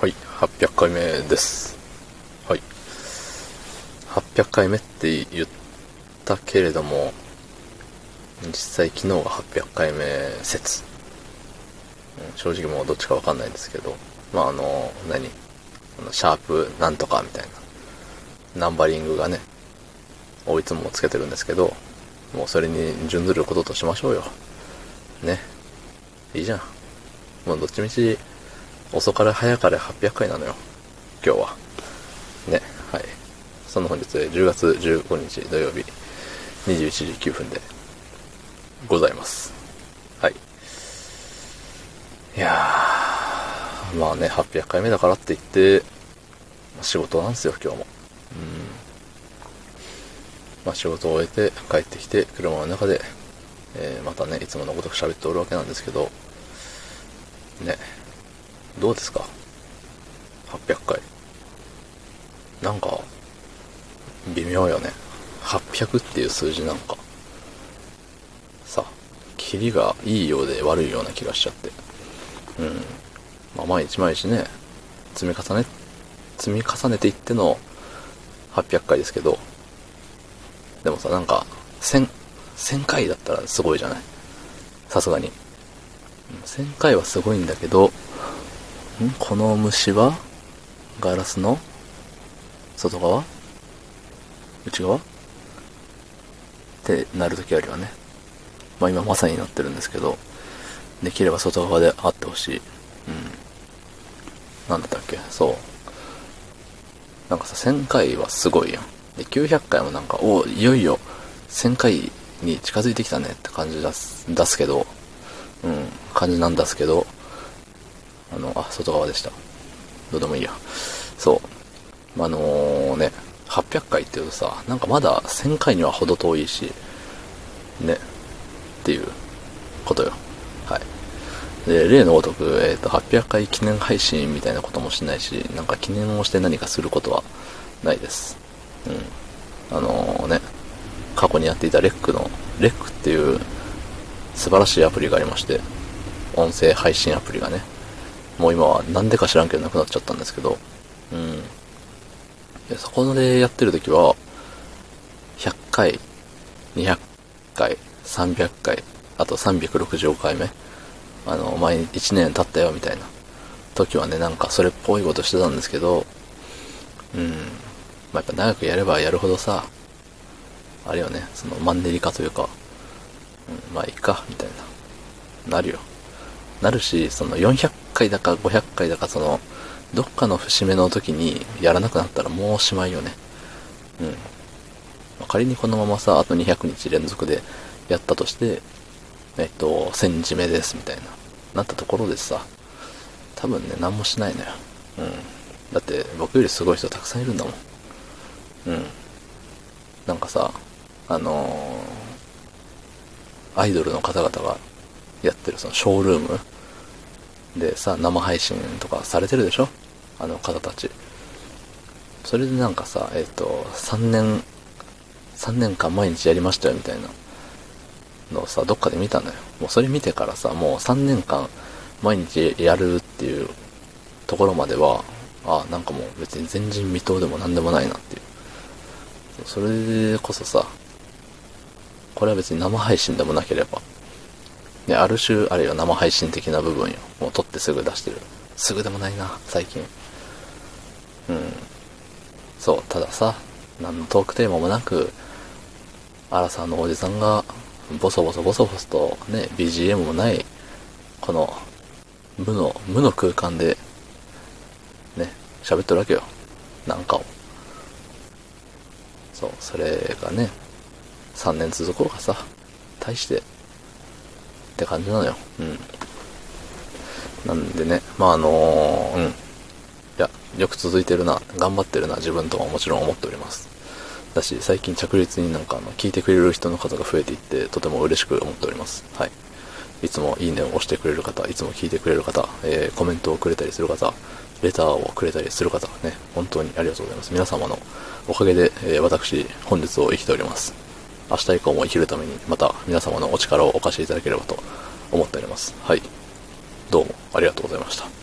はい、800回目です。はい。800回目って言ったけれども、実際昨日が800回目説。正直もうどっちかわかんないんですけど、まああの、何？あのシャープなんとかみたいな、ナンバリングがね、をいつもつけてるんですけど、もうそれに準ずることとしましょうよ。ね。いいじゃん。もうどっちみち、遅かれ早かれ800回なのよ。今日は。ね。はい。その本日10月15日土曜日21時9分でございます。はい。いやー、まあね、800回目だからって言って、仕事なんですよ、今日も。うん。まあ仕事を終えて帰ってきて車の中で、えーまたね、いつものごとく喋っておるわけなんですけど、ね、どうですか ?800 回。なんか、微妙よね。800っていう数字なんか、さ、キリがいいようで悪いような気がしちゃって。うん。まあ、毎日毎日ね、積み重ね、積み重ねていっての800回ですけど、でもさ、なんか、1000、1000回だったらすごいじゃない？さすがに。1000回はすごいんだけど、この虫はガラスの？外側？内側？ってなるときあるよね。まあ今まさになってるんですけど、できれば外側であってほしい。うん。なんだったっけ？そう。なんかさ、1000回はすごいやん。で、900回もなんか、おいよいよ1000回に近づいてきたねって感じ出す、出すけど、うん、感じなんですけど、あの、あ、外側でした。どうでもいいや。そう。あのーね、800回っていうとさ、なんかまだ1000回には程遠いし、ね、っていうことよ。はい。で、例のごとく、えっ、と、800回記念配信みたいなこともしないし、なんか記念をして何かすることはないです。うん。あのーね、過去にやっていたレックの、レックっていう素晴らしいアプリがありまして、音声配信アプリがね、もう今はなんでか知らんけどなくなっちゃったんですけど、うん。でそこでやってる時は、100回、200回、300回、あと365回目、あの、前に1年経ったよみたいな時はね、なんかそれっぽいことしてたんですけど、うん。まあ、やっぱ長くやればやるほどさ、あれよね、そのマンネリ化というか、うん、まあいいか、みたいな。なるよ。なるし、その400回だか500回だか、その、どっかの節目の時にやらなくなったらもうおしまいよね。うん。仮にこのままさ、あと200日連続でやったとして、えっと、1000日目です、みたいな。なったところでさ、多分ね、何もしないのよ。うん。だって、僕よりすごい人たくさんいるんだもん。うん。なんかさ、あのーアイドルの方々がやってるそのショールームでさ、生配信とかされてるでしょ？あの方たち。それでなんかさ、えっ、と、3年、3年間毎日やりましたよみたいなのをさ、どっかで見たのよ。もうそれ見てからさ、もう3年間毎日やるっていうところまでは、あなんかもう別に前人未到でも何でもないなっていう。それこそさ、これは別に生配信でもなければ、ね、ある種、あるいは生配信的な部分よ。もう撮ってすぐ出してる。すぐでもないな、最近。うん。そう、たださ、何のトークテーマもなく、アラサーのおじさんが、ボソボソボソボソとね、BGM もない、この、無の、無の空間で、ね、喋ってるわけよ。なんかを。そう、それがね、3年続こうかさ、大して、って感じなのよ。うん。なんでね、まああのうん。いや、よく続いてるな、頑張ってるな、自分とはもちろん思っております。だし、最近着実になんかあの、聞いてくれる人の数が増えていって、とても嬉しく思っております。はい。いつもいいねを押してくれる方、いつも聞いてくれる方、えーコメントをくれたりする方、レターをくれたりする方、ね、本当にありがとうございます。皆様のおかげで、えー私、本日を生きております。明日以降も生きるために、また皆様のお力をお貸しいただければと思っております。はい。どうもありがとうございました。